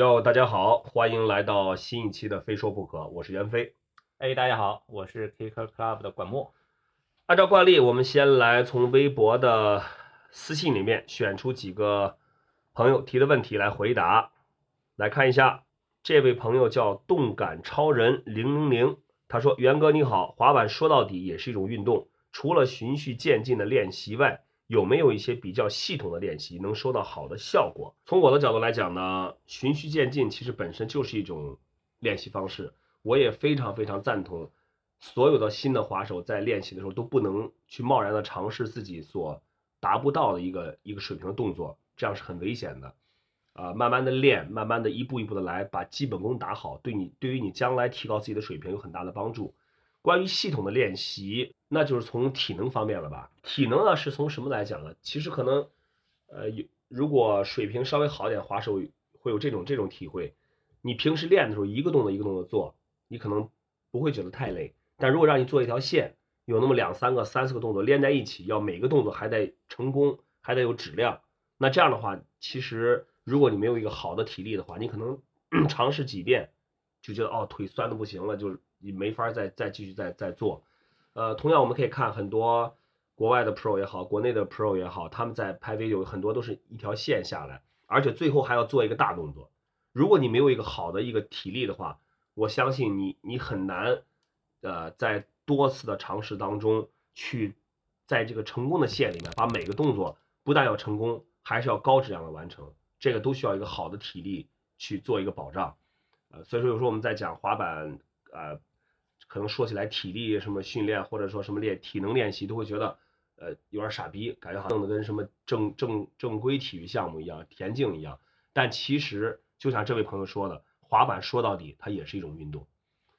哟，大家好，欢迎来到新一期的《非说不可》，我是袁飞。哎，大家好，我是 Kicker Club 的管墨。按照惯例，我们先来从微博的私信里面选出几个朋友提的问题来回答。来看一下，这位朋友叫动感超人零零零，他说：“袁哥你好，滑板说到底也是一种运动，除了循序渐进的练习外，有没有一些比较系统的练习能收到好的效果？从我的角度来讲呢，循序渐进其实本身就是一种练习方式。我也非常非常赞同，所有的新的滑手在练习的时候都不能去贸然的尝试自己所达不到的一个一个水平的动作，这样是很危险的。啊，慢慢的练，慢慢的一步一步的来，把基本功打好，对你对于你将来提高自己的水平有很大的帮助。关于系统的练习，那就是从体能方面了吧？体能呢是从什么来讲呢？其实可能，呃，有如果水平稍微好一点，滑手会有这种这种体会。你平时练的时候，一个动作一个动作做，你可能不会觉得太累。但如果让你做一条线，有那么两三个、三四个动作连在一起，要每个动作还得成功，还得有质量。那这样的话，其实如果你没有一个好的体力的话，你可能 尝试几遍就觉得哦腿酸的不行了，就是。你没法再再继续再再做，呃，同样我们可以看很多国外的 pro 也好，国内的 pro 也好，他们在拍 video 很多都是一条线下来，而且最后还要做一个大动作。如果你没有一个好的一个体力的话，我相信你你很难，呃，在多次的尝试当中去在这个成功的线里面把每个动作不但要成功，还是要高质量的完成，这个都需要一个好的体力去做一个保障。呃，所以说有时候我们在讲滑板，呃。可能说起来体力什么训练或者说什么练体能练习都会觉得，呃，有点傻逼，感觉好像弄得跟什么正正正规体育项目一样，田径一样。但其实就像这位朋友说的，滑板说到底它也是一种运动。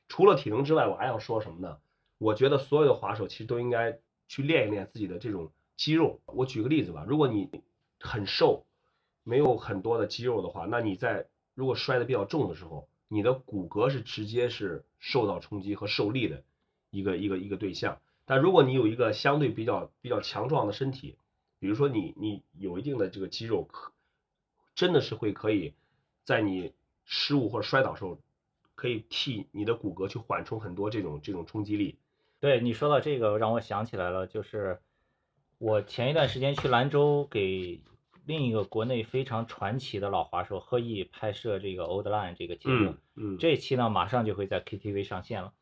除了体能之外，我还要说什么呢？我觉得所有的滑手其实都应该去练一练自己的这种肌肉。我举个例子吧，如果你很瘦，没有很多的肌肉的话，那你在如果摔得比较重的时候。你的骨骼是直接是受到冲击和受力的一个一个一个对象，但如果你有一个相对比较比较强壮的身体，比如说你你有一定的这个肌肉，可真的是会可以在你失误或者摔倒时候，可以替你的骨骼去缓冲很多这种这种冲击力。对你说到这个，让我想起来了，就是我前一段时间去兰州给。另一个国内非常传奇的老滑手贺毅拍摄这个 Old Line 这个节目，嗯，这期呢马上就会在 KTV 上线了。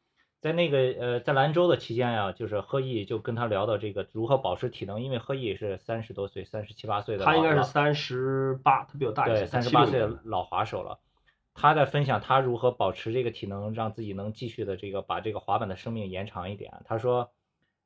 在那个呃在兰州的期间呀，就是贺毅就跟他聊到这个如何保持体能，因为贺毅是三十多岁，三十七八岁的，他应该是三十八，他比我大一些，对，三十八岁的老滑手了。他在分享他如何保持这个体能，让自己能继续的这个把这个滑板的生命延长一点。他说，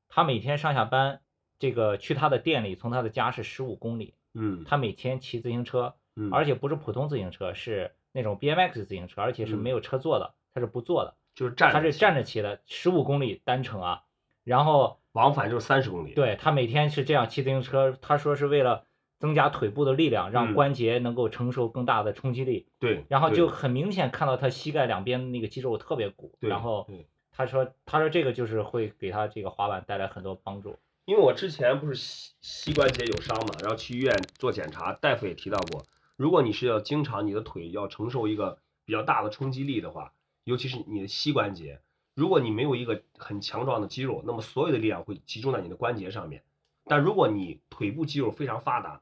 他每天上下班，这个去他的店里，从他的家是十五公里。嗯，他每天骑自行车，嗯，而且不是普通自行车，是那种 BMX 自行车，而且是没有车座的，他是不坐的，就是站，他是站着骑的，十五公里单程啊，然后往返就是三十公里。对他每天是这样骑自行车，他说是为了增加腿部的力量，让关节能够承受更大的冲击力。对，然后就很明显看到他膝盖两边的那个肌肉特别鼓，然后他说他说这个就是会给他这个滑板带来很多帮助。因为我之前不是膝膝关节有伤嘛，然后去医院做检查，大夫也提到过，如果你是要经常你的腿要承受一个比较大的冲击力的话，尤其是你的膝关节，如果你没有一个很强壮的肌肉，那么所有的力量会集中在你的关节上面。但如果你腿部肌肉非常发达，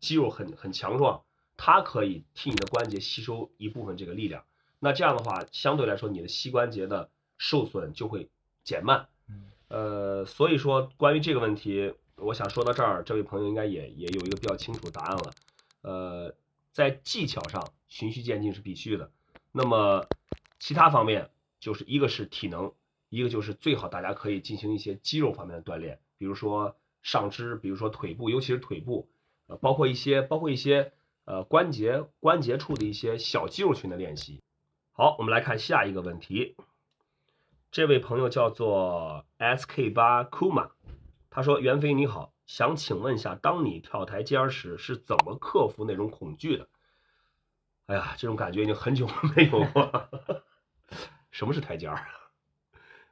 肌肉很很强壮，它可以替你的关节吸收一部分这个力量。那这样的话，相对来说你的膝关节的受损就会减慢。呃，所以说关于这个问题，我想说到这儿，这位朋友应该也也有一个比较清楚答案了。呃，在技巧上循序渐进是必须的，那么其他方面就是一个是体能，一个就是最好大家可以进行一些肌肉方面的锻炼，比如说上肢，比如说腿部，尤其是腿部，呃，包括一些包括一些呃关节关节处的一些小肌肉群的练习。好，我们来看下一个问题。这位朋友叫做 SK 八 Kuma，他说：“袁飞你好，想请问一下，当你跳台阶时是怎么克服那种恐惧的？”哎呀，这种感觉已经很久没有过。什么是台阶儿？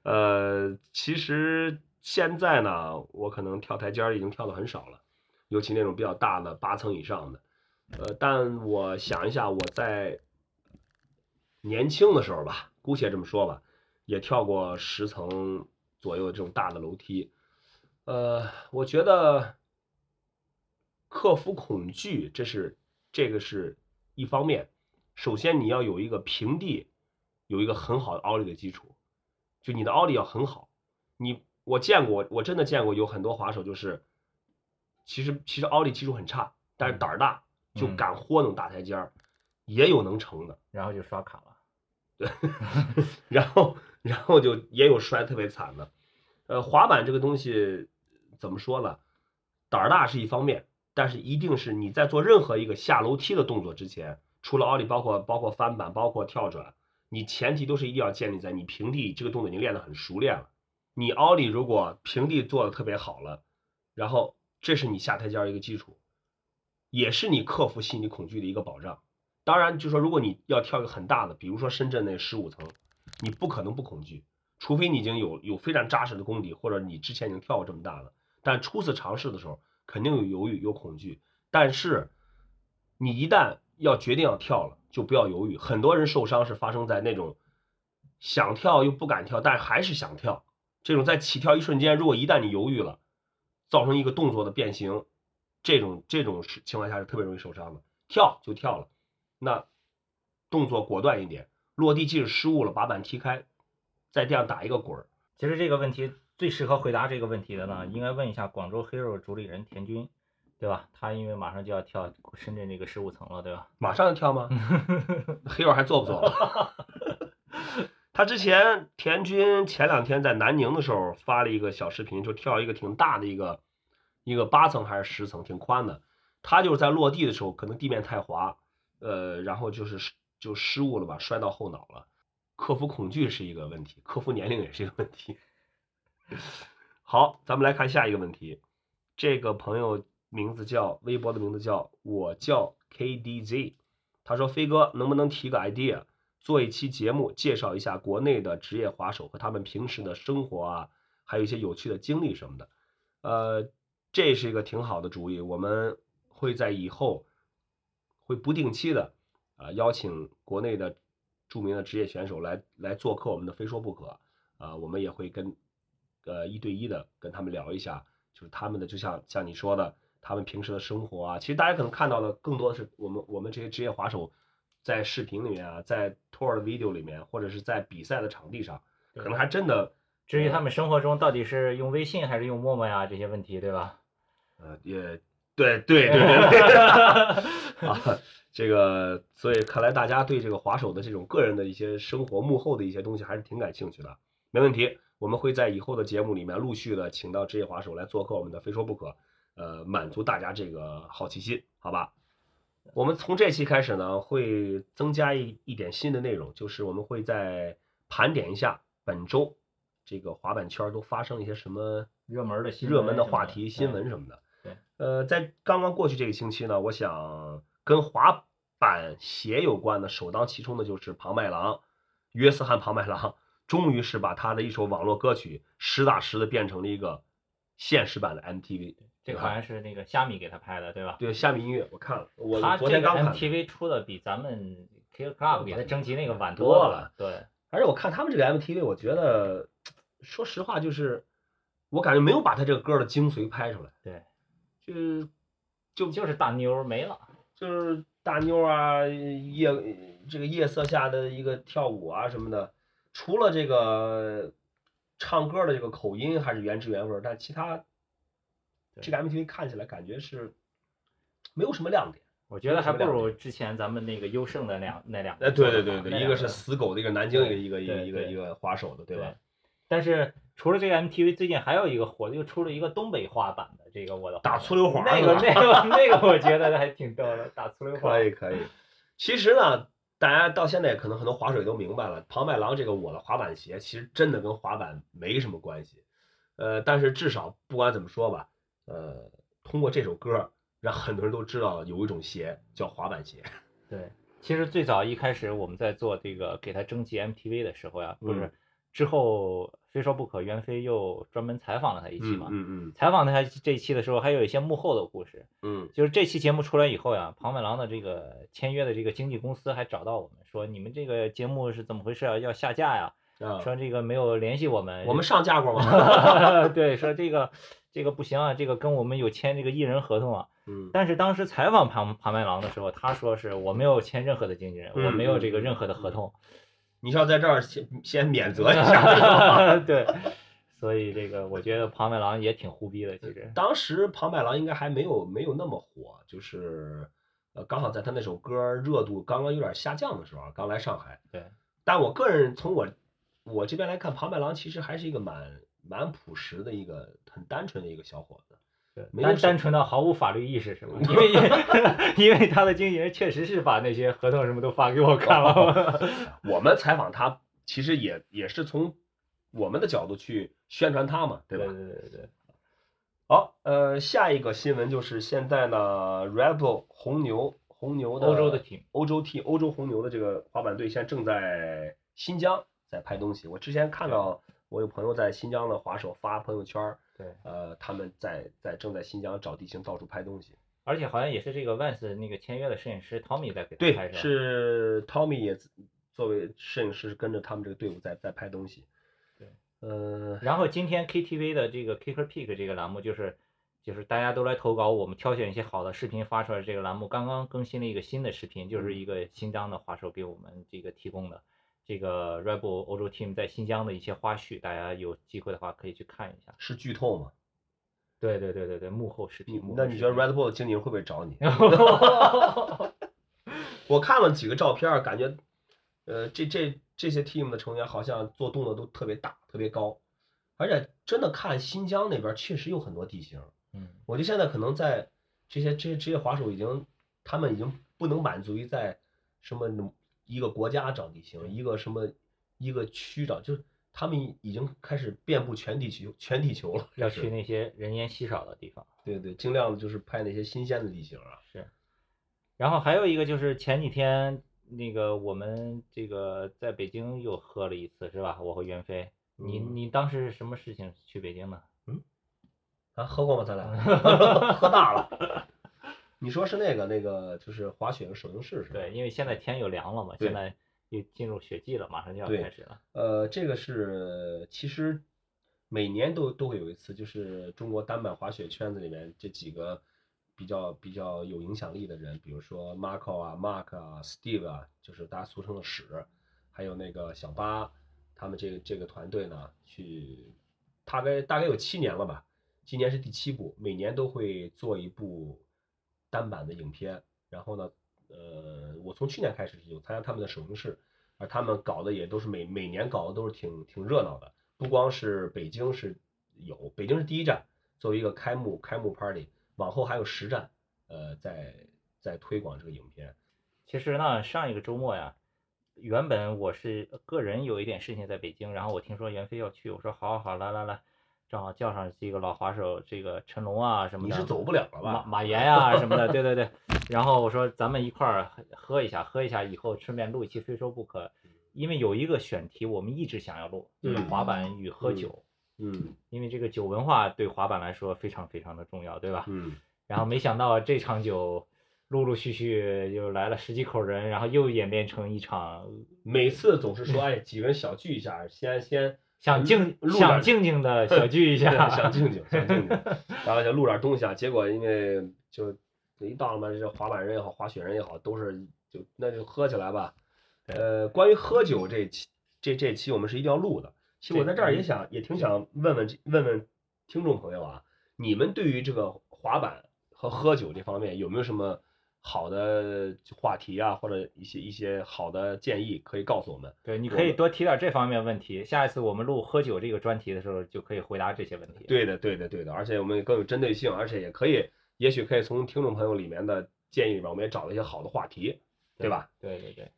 呃，其实现在呢，我可能跳台阶儿已经跳的很少了，尤其那种比较大的八层以上的。呃，但我想一下，我在年轻的时候吧，姑且这么说吧，也跳过十层左右的这种大的楼梯。呃，我觉得克服恐惧，这是这个是一方面。首先你要有一个平地，有一个很好的奥利的基础，就你的奥利要很好。你我见过，我真的见过有很多滑手就是，其实其实奥利基础很差，但是胆儿大，就嗯敢豁弄大台阶儿，也有能成的。然后就刷卡了。对 然后然后就也有摔特别惨的。呃，滑板这个东西怎么说呢？胆儿大是一方面，但是一定是你在做任何一个下楼梯的动作之前，除了奥利，包括包括翻板，包括跳转，你前提都是一定要建立在你平地这个动作已经练得很熟练了。你奥利如果平地做的特别好了，然后这是你下台阶一个基础，也是你克服心理恐惧的一个保障。当然，就说如果你要跳一个很大的，比如说深圳那十五层，你不可能不恐惧，除非你已经有有非常扎实的功底，或者你之前已经跳过这么大了。但初次尝试的时候，肯定有犹豫，有恐惧。但是你一旦要决定要跳了，就不要犹豫。很多人受伤是发生在那种想跳又不敢跳，但还是想跳。这种在起跳一瞬间，如果一旦你犹豫了，造成一个动作的变形，这种这种情况下是特别容易受伤的。跳就跳了，那动作果断一点，落地即使失误了，把板踢开，在地上打一个滚儿。其实这个问题最适合回答这个问题的呢，应该问一下广州 Hero 主理人田军，对吧？他因为马上就要跳深圳那个十五层了，对吧？马上就跳吗？？hero 还做不做？他之前田军前两天在南宁的时候发了一个小视频，就跳一个挺大的一个一个八层还是十层，挺宽的。他就是在落地的时候，可能地面太滑，呃，然后就是失就失误了吧，摔到后脑了。克服恐惧是一个问题，克服年龄也是一个问题。好，咱们来看下一个问题。这个朋友名字叫微博的名字叫我叫 KDZ，他说飞哥能不能提个 idea，做一期节目介绍一下国内的职业滑手和他们平时的生活啊，还有一些有趣的经历什么的。呃，这是一个挺好的主意，我们会在以后会不定期的啊、邀请国内的著名的职业选手来来做客我们的非说不可啊、我们也会跟呃一对一的跟他们聊一下，就是他们的就像像你说的，他们平时的生活啊，其实大家可能看到的更多的是我们我们这些职业滑手在视频里面啊，在 tour 的 video 里面，或者是在比赛的场地上，可能还真的至于他们生活中到底是用微信还是用陌陌呀这些问题，对吧？呃也对对对对对 啊，这个所以看来大家对这个滑手的这种个人的一些生活幕后的一些东西还是挺感兴趣的。没问题，我们会在以后的节目里面陆续的请到职业滑手来做客我们的非说不可，呃，满足大家这个好奇心，好吧？我们从这期开始呢，会增加一一点新的内容，就是我们会在盘点一下本周这个滑板圈都发生了一些什么热门的新热门的话题、新闻什么的。对，呃，在刚刚过去这个星期呢，我想跟滑板鞋有关的首当其冲的就是庞麦郎，约瑟翰庞麦郎，终于是把他的一首网络歌曲实打实的变成了一个现实版的 MTV。这个好像是那个虾米给他拍的，对吧？对，虾米音乐我看了，我他昨天刚看的，MTV 出的比咱们 Kill Club 给他征集那个晚多了。对，而且我看他们这个 MTV，我觉得 说实话就是，我感觉没有把他这个歌的精髓拍出来。对，就是就就是大妞没了。就是大妞啊，夜这个夜色下的一个跳舞啊什么的，除了这个唱歌的这个口音还是原汁原味儿，但其他这个 MTV 看起来感觉是没有什么亮点。我觉得还不如之前咱们那个优胜的两那两个对对对对，一个是死狗的，一个南京，一个一个一个一个滑手的，对吧？但是除了这个 MTV，最近还有一个火的，又出了一个东北话版的，这个我的打粗溜滑那个那个那个，我觉得还挺逗的，打粗溜滑。可以可以。其实呢，大家到现在可能很多滑手都明白了，庞麦郎这个我的滑板鞋其实真的跟滑板没什么关系。呃，但是至少不管怎么说吧，呃，通过这首歌，让很多人都知道有一种鞋叫滑板鞋。对，其实最早一开始我们在做这个给他征集 MTV 的时候呀，不是嗯之后非说不可，袁飞又专门采访了他一期嘛。嗯嗯采访他这一期的时候，还有一些幕后的故事。嗯就是这期节目出来以后呀，庞麦郎的这个签约的这个经纪公司还找到我们说，你们这个节目是怎么回事啊？要下架呀？说这个没有联系我们，我们上架过吗？对，说这个这个不行啊，这个跟我们有签这个艺人合同啊。嗯但是当时采访庞庞麦郎的时候，他说是我没有签任何的经纪人，我没有这个任何的合同。你是要在这儿先先免责一下。对，所以这个我觉得庞麦郎也挺胡逼的，其实。当时庞麦郎应该还没有没有那么火，就是呃刚好在他那首歌热度刚刚有点下降的时候，刚来上海。对。但我个人从我我这边来看，庞麦郎其实还是一个蛮蛮朴实的一个很单纯的一个小伙子。对，单单纯的毫无法律意识是吗？因为 因为他的经纪人确实是把那些合同什么都发给我看了。我们采访他，其实也也是从我们的角度去宣传他嘛，对吧？对对对对，好，呃，下一个新闻就是现在呢，Red Bull 红牛红牛的欧洲的 team 欧洲 T 欧洲红牛的这个滑板队现在正在新疆在拍东西。我之前看到我有朋友在新疆的滑手发朋友圈儿，对，呃，他们在在正在新疆找地形到处拍东西。而且好像也是这个 Vans 那个签约的摄影师 Tommy 在给他对拍，摄。是 Tommy 也作为摄影师跟着他们这个队伍在在拍东西。对，呃，然后今天 KTV 的这个 Kicker Pick 这个栏目就是就是大家都来投稿，我们挑选一些好的视频发出来。这个栏目刚刚更新了一个新的视频，就是一个新疆的滑手给我们这个提供的这个 Red Bull 欧洲 team 在新疆的一些花絮，大家有机会的话可以去看一下。是剧透吗？对对对对对，幕后视你频。幕后那你觉得 Red Bull 的经纪人会不会找你？我看了几个照片，感觉，呃，这这这些 team 的成员好像做动作都特别大、特别高，而且真的看新疆那边确实有很多地形。嗯，我觉得现在可能在这些这些职业滑手已经，他们已经不能满足于在什么一个国家找地形，一个什么一个区找，就是他们已经开始遍布全地球全地球了。要去那些人烟稀少的地方。对对，尽量的就是拍那些新鲜的地形啊。是，然后还有一个就是前几天那个我们这个在北京又喝了一次是吧？我和袁飞，你嗯你当时是什么事情去北京的？啊，喝过吗？咱俩 喝大了。你说是那个那个，就是滑雪的首映式是吧？对，因为现在天又凉了嘛，现在又进入雪季了，马上就要开始了。呃，这个是其实每年都都会有一次，就是中国单板滑雪圈子里面这几个比较比较有影响力的人，比如说 Marco 啊、Mark 啊、Steve 啊，就是大家俗称的史，还有那个小八，他们这个这个团队呢，去大概大概有七年了吧，今年是第七部，每年都会做一部单板的影片，然后呢，呃，我从去年开始有参加他们的首映式。而他们搞的也都是每每年搞的都是挺挺热闹的，不光是北京是有，北京是第一站，作为一个开幕开幕 party，往后还有十站，呃，在在推广这个影片。其实呢，上一个周末呀，原本我是个人有一点事情在北京，然后我听说袁飞要去，我说好好好，来来来，正好叫上几个老滑手，这个陈龙啊什么的，你是走不了了马吧？马马岩呀、什么的，对对对。然后我说咱们一块儿喝一下，喝一下以后顺便录一期非说不可，因为有一个选题我们一直想要录，就是嗯滑板与喝嗯酒，嗯因为这个酒文化对滑板来说非常非常的重要，对吧？嗯，然后没想到这场酒陆陆续续又来了十几口人，然后又演变成一场每次总是说，哎，几个人小聚一下，先先想静录想静静的小聚一下，想静静想静静，然后想录点东西啊。结果因为就一到了嘛，这滑板人也好，滑雪人也好，都是就那就喝起来吧。呃，关于喝酒这期这这期我们是一定要录的。其实我在这儿也想也挺想问问问问听众朋友啊，你们对于这个滑板和喝酒这方面有没有什么好的话题啊，或者一些一些好的建议可以告诉我们？对，你可以多提点这方面问题，下一次我们录喝酒这个专题的时候就可以回答这些问题。对的，对的，对的，而且我们更有针对性，而且也可以，也许可以从听众朋友里面的建议里面，我们也找了一些好的话题，对吧？？对对对，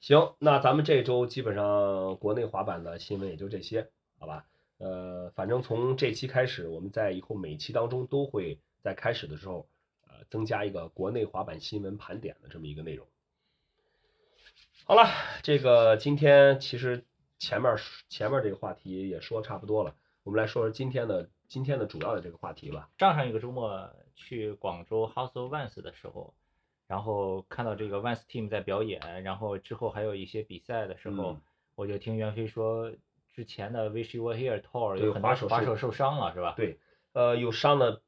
行，那咱们这周基本上国内滑板的新闻也就这些，好吧？呃，反正从这期开始，我们在以后每期当中都会在开始的时候，呃，增加一个国内滑板新闻盘点的这么一个内容。好了，这个今天其实前面前面这个话题也说差不多了，我们来说说今天的今天的主要的这个话题吧。上上一个周末去广州 House of Vans 的时候，然后看到这个 Vans Team 在表演，然后之后还有一些比赛的时候，嗯我就听袁飞说，之前的 Wish You Were Here Tour 有很多手受滑手受伤了，是吧？对，呃，有伤的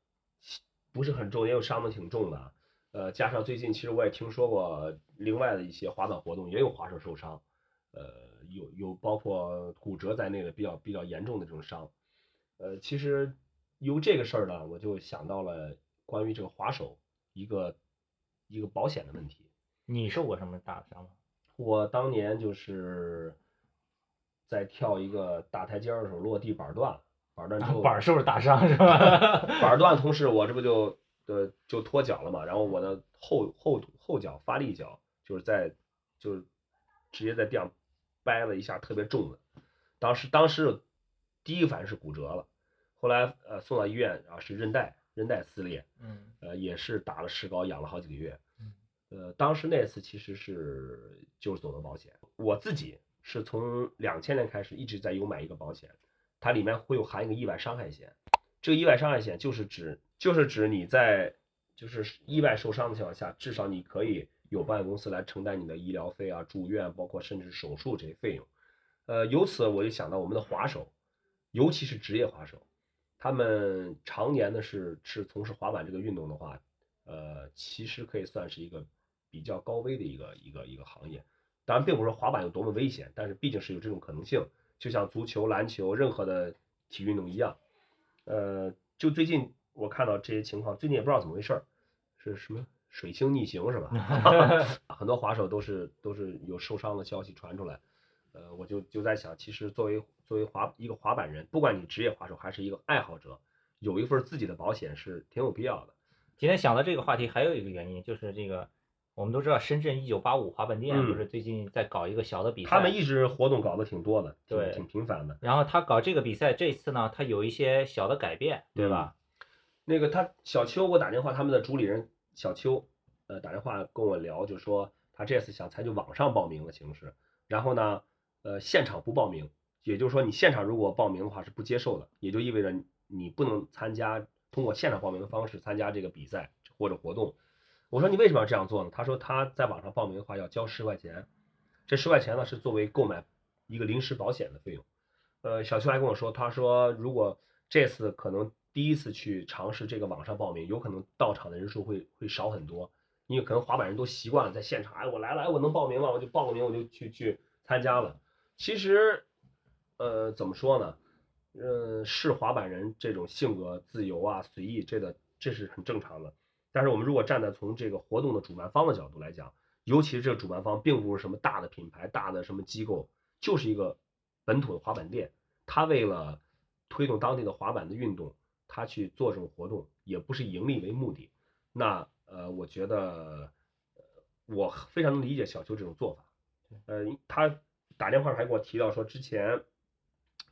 不是很重，也有伤的挺重的。呃，加上最近其实我也听说过另外的一些滑板活动也有滑手受伤，呃，有有包括骨折在内的比较比较严重的这种伤。呃，其实由这个事儿呢，我就想到了关于这个滑手一个一个保险的问题。你受过什么大的伤吗？我当年就是在跳一个大台阶的时候落地板断了，板儿断之后板儿受了大伤是吧？板儿断，同时我这不就呃就脱脚了嘛，然后我的后后后脚发力脚就是在就是直接在地上掰了一下，特别重的，当时当时第一个反应是骨折了，后来呃送到医院然后是韧带韧带撕裂，嗯呃也是打了石膏养了好几个月嗯，呃当时那次其实是就是走的保险，我自己是从两千年开始一直在有买一个保险，它里面会有含一个意外伤害险。这个意外伤害险就是指就是指你在就是意外受伤的情况下，至少你可以有保险公司来承担你的医疗费啊、住院，包括甚至手术这些费用。呃，由此我就想到我们的滑手，尤其是职业滑手，他们常年的是是从事滑板这个运动的话，呃，其实可以算是一个比较高危的一个一个一个行业。当然，并不是说滑板有多么危险，但是毕竟是有这种可能性，就像足球、篮球任何的体育运动一样。呃，就最近我看到这些情况，最近也不知道怎么回事儿，是什么水星逆行是吧？很多滑手都是都是有受伤的消息传出来，呃，我就就在想，其实作为作为滑一个滑板人，不管你职业滑手还是一个爱好者，有一份自己的保险是挺有必要的。今天想到这个话题，还有一个原因就是这个，我们都知道深圳一九八五滑板店嗯不是最近在搞一个小的比赛，他们一直活动搞得挺多的，挺对挺频繁的。然后他搞这个比赛，这次呢，他有一些小的改变，对吧？那个他小邱给我打电话，他们的主理人小邱，呃，打电话跟我聊，就说他这次想采取网上报名的形式，然后呢，呃，现场不报名，也就是说你现场如果报名的话是不接受的，也就意味着你你不能参加通过现场报名的方式参加这个比赛或者活动。我说你为什么要这样做呢？他说他在网上报名的话要交十块钱，这十块钱呢是作为购买一个临时保险的费用。呃，小邱还跟我说，他说如果这次可能第一次去尝试这个网上报名，有可能到场的人数会会少很多，因为可能滑板人都习惯了在现场，哎，我来了，哎，我能报名了，我就报个名，我就去去参加了。其实，呃，怎么说呢？呃，是滑板人这种性格自由啊、随意，这个这是很正常的。但是我们如果站在从这个活动的主办方的角度来讲，尤其是这个主办方并不是什么大的品牌、大的什么机构，就是一个本土的滑板店，他为了推动当地的滑板的运动，他去做这种活动，也不是以盈利为目的。那呃，我觉得，呃我非常能理解小邱这种做法。呃，他打电话还给我提到说，之前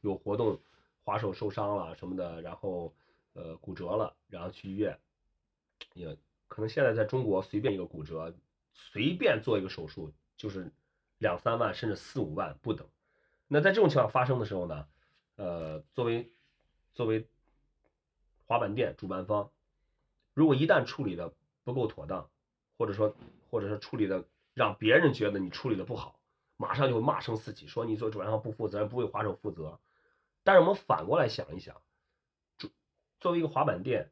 有活动，滑手受伤了什么的，然后呃骨折了，然后去医院，也可能现在在中国随便一个骨折，随便做一个手术就是两三万甚至四五万不等。那在这种情况发生的时候呢，呃，作为作为滑板店主办方，如果一旦处理的不够妥当，或者说或者说处理的让别人觉得你处理的不好，马上就会骂声四起，说你做主办方不负责，不为滑手负责。但是我们反过来想一想，主作为一个滑板店，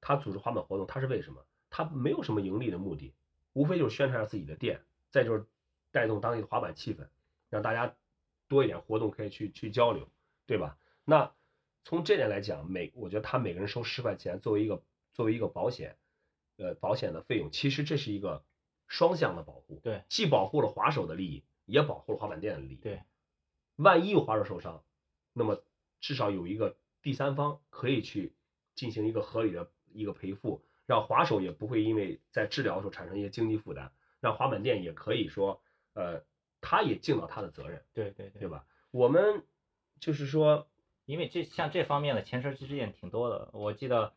他组织滑板活动，他是为什么？他没有什么盈利的目的，无非就是宣传自己的店，再就是带动当地的滑板气氛，让大家多一点活动可以去去交流，对吧？那从这点来讲，每我觉得他每个人收十块钱作为一个作为一个保险，呃，保险的费用，其实这是一个双向的保护，对，既保护了滑手的利益，也保护了滑板店的利益。对，万一有滑手受伤，那么至少有一个第三方可以去进行一个合理的一个赔付，让滑手也不会因为在治疗的时候产生一些经济负担，让滑板店也可以说，呃，他也尽到他的责任，对对对对吧？我们就是说，因为这像这方面的前车之鉴挺多的，我记得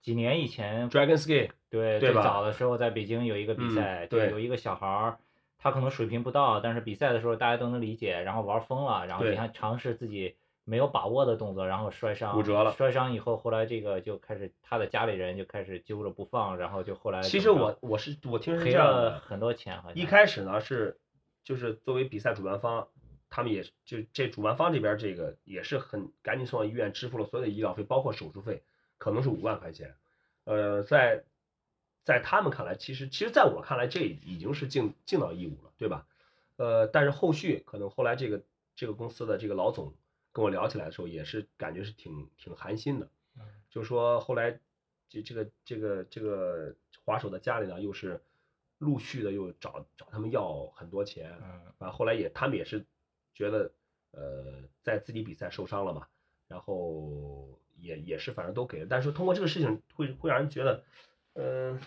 几年以前，Dragon Ski，对对最早的时候在北京有一个比嗯赛，对有一个小孩儿他可能水平不到，但是比赛的时候大家都能理解，然后玩疯了，然后对你看尝试自己没有把握的动作，然后摔伤，骨折了摔伤以后，后来这个就开始他的家里人就开始揪着不放，然后就后来其实我我是我听是赔这样了的，很多钱，好像一开始呢是就是作为比赛主办方，他们也是就这主办方这边这个也是很赶紧送到医院，支付了所有的医疗费，包括手术费，可能是五万块钱。呃，在在他们看来，其实其实在我看来，这已经是尽尽到义务了，对吧？呃，但是后续可能后来这个这个公司的这个老总跟我聊起来的时候，也是感觉是挺挺寒心的，嗯。就说后来这这个这个这个滑手的家里呢，又是陆续的又找找他们要很多钱，嗯。啊，后来也他们也是觉得呃在自己比赛受伤了嘛，然后也也是反正都给了，但是通过这个事情会会让人觉得，嗯、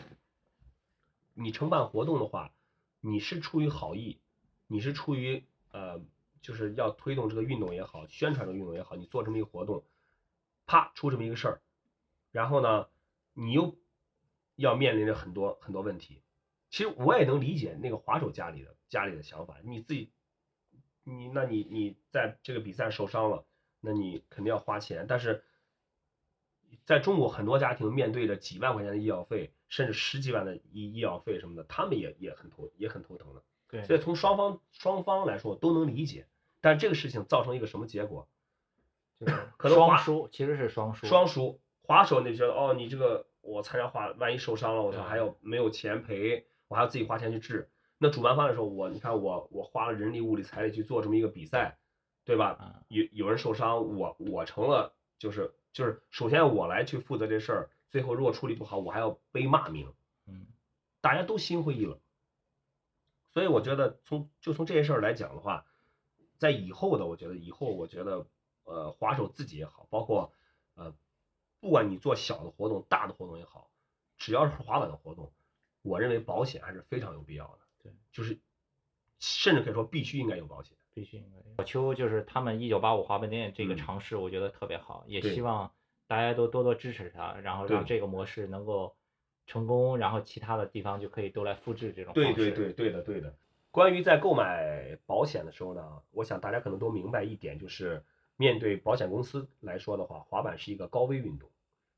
你承办活动的话，你是出于好意，你是出于呃就是要推动这个运动也好，宣传这个运动也好，你做这么一个活动，啪出这么一个事儿，然后呢，你又要面临着很多很多问题。其实我也能理解那个滑手家里的家里的想法，你自己，你那你你在这个比赛受伤了，那你肯定要花钱，但是在中国很多家庭面对着几万块钱的医药费，甚至十几万的医医药费什么的，他们也也很头也很头疼的。对所以从双方双方来说都能理解，但这个事情造成一个什么结果？就是 可能滑双输，其实是双输，双输，滑手那觉得哦，你这个我参加滑，万一受伤了，我操还要没有钱赔，我还要自己花钱去治。那主办方来说，我你看我我花了人力物力财力去做这么一个比赛，对吧？嗯有有人受伤，我我成了就是就是首先我来去负责这事儿，最后如果处理不好，我还要背骂名，嗯大家都心灰意冷。所以我觉得从就从这些事儿来讲的话，在以后的我觉得以后我觉得呃滑手自己也好，包括呃不管你做小的活动、大的活动也好，只要是滑板的活动，我认为保险还是非常有必要的。对，就是甚至可以说必须应该有保险。必须应该。小邱就是他们一九八五滑板店这个嗯尝试，我觉得特别好，也希望大家都多多支持他，然后让这个模式能够成功，然后其他的地方就可以都来复制这种对方式。对对对的对的。关于在购买保险的时候呢，我想大家可能都明白一点，就是面对保险公司来说的话，滑板是一个高危运动，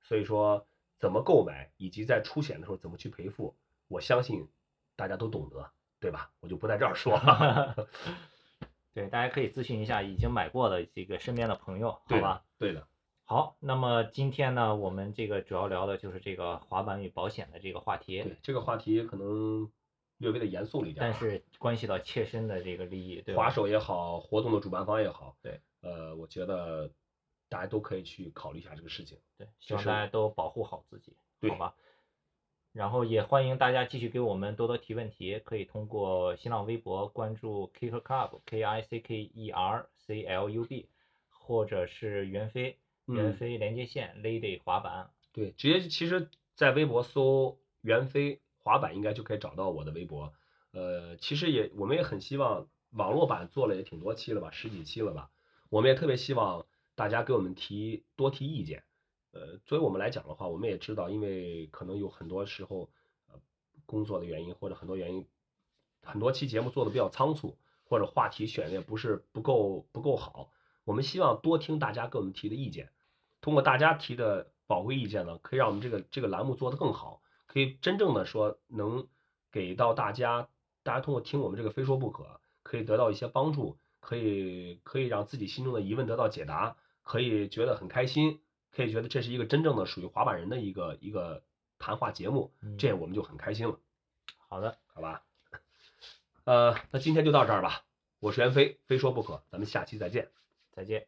所以说怎么购买以及在出险的时候怎么去赔付，我相信大家都懂得，对吧？我就不在这儿说了。对，大家可以咨询一下已经买过的这个身边的朋友，好对吧？对的，好，那么今天呢，我们这个主要聊的就是这个滑板与保险的这个话题，对这个话题可能略微的严肃了一点啊，但是关系到切身的这个利益，对吧？滑手也好，活动的主办方也好，对，呃，我觉得大家都可以去考虑一下这个事情。对，希望大家都保护好自己，对好吧？然后也欢迎大家继续给我们多多提问题，可以通过新浪微博关注 Kicker Club K I C K E R C L U B，或者是袁飞袁嗯飞连接线 Lady 滑板，对，直接其实，在微博搜袁飞滑板，应该就可以找到我的微博。呃，其实也我们也很希望网络版做了也挺多期了吧，十几期了吧。我们也特别希望大家给我们提多提意见。呃，作为我们来讲的话，我们也知道，因为可能有很多时候，呃，工作的原因或者很多原因，很多期节目做的比较仓促，或者话题选的也不是不够不够好。我们希望多听大家给我们提的意见。通过大家提的宝贵意见呢，可以让我们这个这个栏目做得更好，可以真正的说能给到大家，大家通过听我们这个非说不可，可以得到一些帮助，可以可以让自己心中的疑问得到解答，可以觉得很开心，可以觉得这是一个真正的属于滑板人的一个一个谈话节目，嗯这样我们就很开心了，好的，好吧？呃，那今天就到这儿吧，我是袁飞，非说不可，咱们下期再见。再见。